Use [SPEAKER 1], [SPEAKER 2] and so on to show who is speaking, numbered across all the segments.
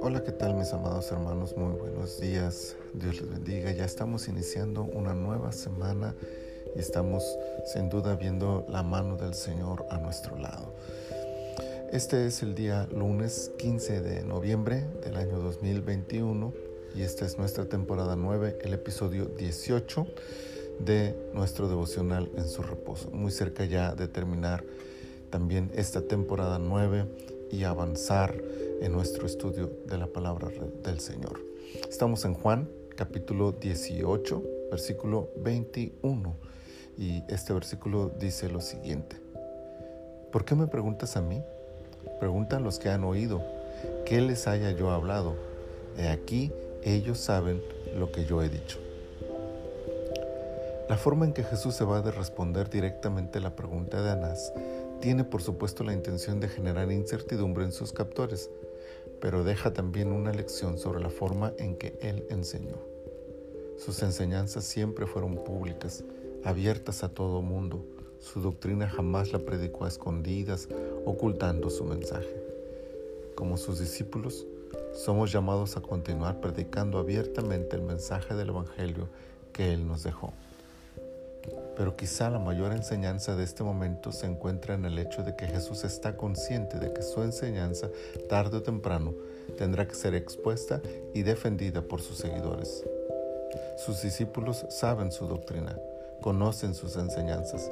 [SPEAKER 1] Hola, ¿qué tal mis amados hermanos? Muy buenos días. Dios les bendiga. Ya estamos iniciando una nueva semana y estamos sin duda viendo la mano del Señor a nuestro lado. Este es el día lunes 15 de noviembre del año 2021 y esta es nuestra temporada 9, el episodio 18 de nuestro devocional en su reposo. Muy cerca ya de terminar también esta temporada 9 y avanzar en nuestro estudio de la palabra del Señor. Estamos en Juan capítulo 18, versículo 21 y este versículo dice lo siguiente. ¿Por qué me preguntas a mí? Preguntan los que han oído. ¿Qué les haya yo hablado? He aquí, ellos saben lo que yo he dicho. La forma en que Jesús se va a responder directamente la pregunta de Anás tiene por supuesto la intención de generar incertidumbre en sus captores, pero deja también una lección sobre la forma en que él enseñó. Sus enseñanzas siempre fueron públicas, abiertas a todo mundo. Su doctrina jamás la predicó a escondidas, ocultando su mensaje. Como sus discípulos, somos llamados a continuar predicando abiertamente el mensaje del Evangelio que Él nos dejó. Pero quizá la mayor enseñanza de este momento se encuentra en el hecho de que Jesús está consciente de que su enseñanza, tarde o temprano, tendrá que ser expuesta y defendida por sus seguidores. Sus discípulos saben su doctrina, conocen sus enseñanzas,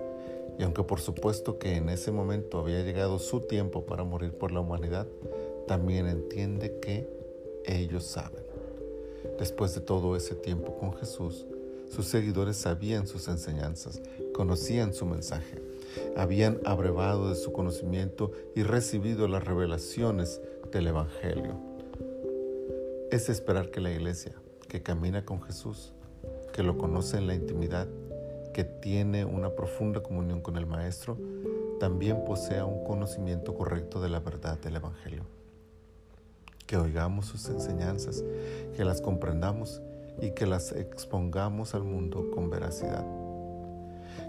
[SPEAKER 1] y aunque por supuesto que en ese momento había llegado su tiempo para morir por la humanidad, también entiende que ellos saben. Después de todo ese tiempo con Jesús, sus seguidores sabían sus enseñanzas, conocían su mensaje, habían abrevado de su conocimiento y recibido las revelaciones del Evangelio. Es esperar que la iglesia, que camina con Jesús, que lo conoce en la intimidad, que tiene una profunda comunión con el Maestro, también posea un conocimiento correcto de la verdad del Evangelio. Que oigamos sus enseñanzas, que las comprendamos y que las expongamos al mundo con veracidad.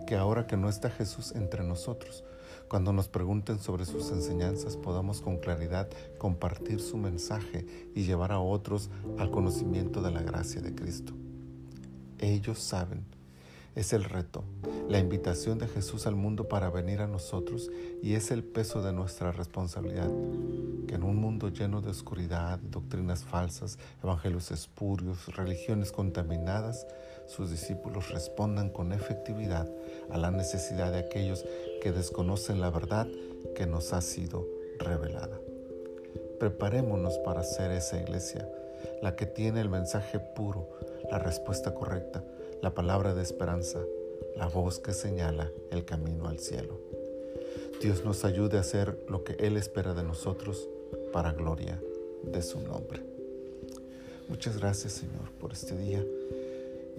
[SPEAKER 1] Que ahora que no está Jesús entre nosotros, cuando nos pregunten sobre sus enseñanzas podamos con claridad compartir su mensaje y llevar a otros al conocimiento de la gracia de Cristo. Ellos saben es el reto, la invitación de Jesús al mundo para venir a nosotros y es el peso de nuestra responsabilidad. Que en un mundo lleno de oscuridad, doctrinas falsas, evangelios espurios, religiones contaminadas, sus discípulos respondan con efectividad a la necesidad de aquellos que desconocen la verdad que nos ha sido revelada. Preparémonos para ser esa iglesia, la que tiene el mensaje puro, la respuesta correcta, la palabra de esperanza, la voz que señala el camino al cielo. Dios nos ayude a hacer lo que Él espera de nosotros para gloria de su nombre. Muchas gracias Señor por este día.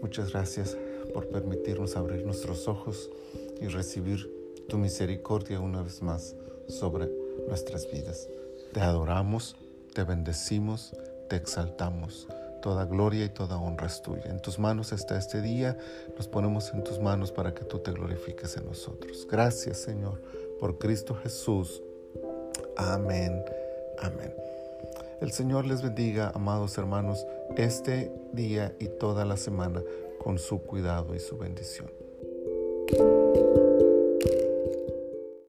[SPEAKER 1] Muchas gracias por permitirnos abrir nuestros ojos y recibir tu misericordia una vez más sobre nuestras vidas. Te adoramos, te bendecimos, te exaltamos Toda gloria y toda honra es tuya. En tus manos está este día. Nos ponemos en tus manos para que tú te glorifiques en nosotros. Gracias, Señor, por Cristo Jesús. Amén. Amén. El Señor les bendiga, amados hermanos, este día y toda la semana con su cuidado y su bendición.